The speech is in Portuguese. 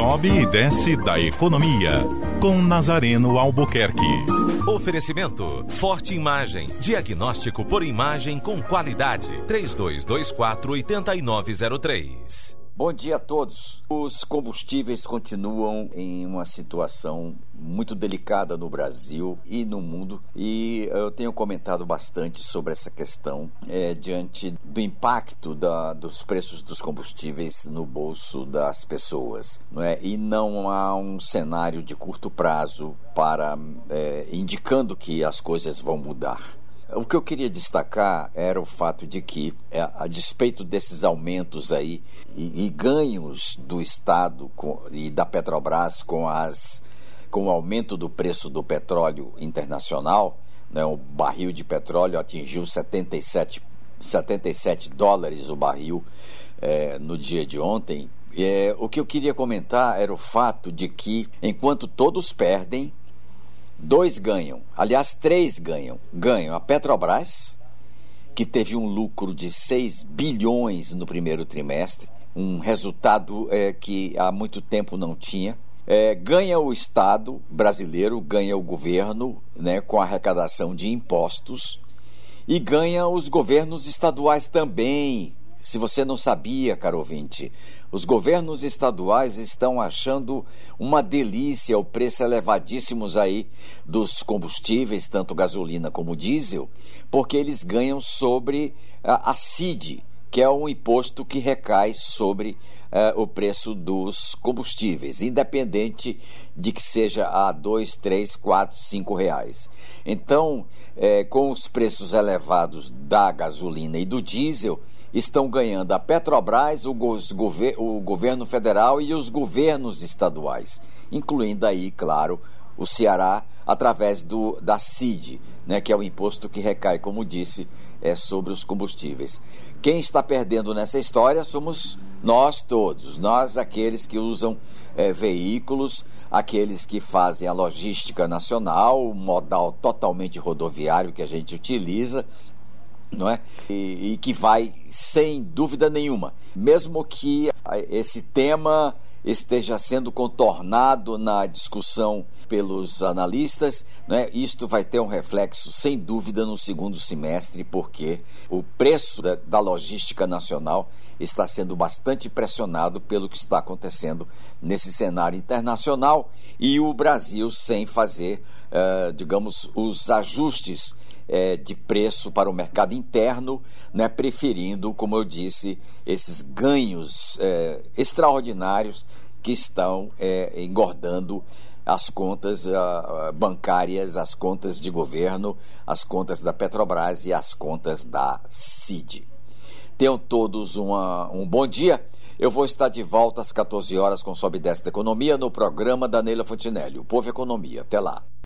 sobe e desce da economia. Com Nazareno Albuquerque. Oferecimento: Forte Imagem. Diagnóstico por imagem com qualidade. 3224-8903. Bom dia a todos. Os combustíveis continuam em uma situação muito delicada no Brasil e no mundo, e eu tenho comentado bastante sobre essa questão é, diante do impacto da, dos preços dos combustíveis no bolso das pessoas. Não é? E não há um cenário de curto prazo para é, indicando que as coisas vão mudar. O que eu queria destacar era o fato de que, é, a despeito desses aumentos aí e, e ganhos do Estado com, e da Petrobras com, as, com o aumento do preço do petróleo internacional, né, o barril de petróleo atingiu 77, 77 dólares o barril é, no dia de ontem. É, o que eu queria comentar era o fato de que, enquanto todos perdem, dois ganham, aliás, três ganham. Ganham a Petrobras, que teve um lucro de 6 bilhões no primeiro trimestre, um resultado é, que há muito tempo não tinha. É, ganha o Estado brasileiro, ganha o governo né, com a arrecadação de impostos e ganha os governos estaduais também se você não sabia, caro ouvinte, os governos estaduais estão achando uma delícia o preço elevadíssimos aí dos combustíveis, tanto gasolina como diesel, porque eles ganham sobre a, a CID, que é um imposto que recai sobre uh, o preço dos combustíveis, independente de que seja a dois, três, quatro, cinco reais. Então, eh, com os preços elevados da gasolina e do diesel, estão ganhando a Petrobras, o, gover o governo federal e os governos estaduais, incluindo aí, claro, o Ceará através do da CID, né, que é o imposto que recai, como disse, é sobre os combustíveis. Quem está perdendo nessa história somos nós todos, nós aqueles que usam é, veículos, aqueles que fazem a logística nacional, o modal totalmente rodoviário que a gente utiliza, não é? E, e, que vai, sem dúvida nenhuma, mesmo que esse tema esteja sendo contornado na discussão pelos analistas, não é? isto vai ter um reflexo, sem dúvida, no segundo semestre, porque o preço da, da logística nacional está sendo bastante pressionado pelo que está acontecendo nesse cenário internacional e o Brasil sem fazer, uh, digamos, os ajustes é, de preço para o mercado interno, né, preferindo, como eu disse, esses ganhos é, extraordinários que estão é, engordando as contas uh, bancárias, as contas de governo, as contas da Petrobras e as contas da CID. Tenham todos uma, um bom dia. Eu vou estar de volta às 14 horas com Sobe Desce da Economia no programa da Neila Fontinelli, o Povo Economia. Até lá.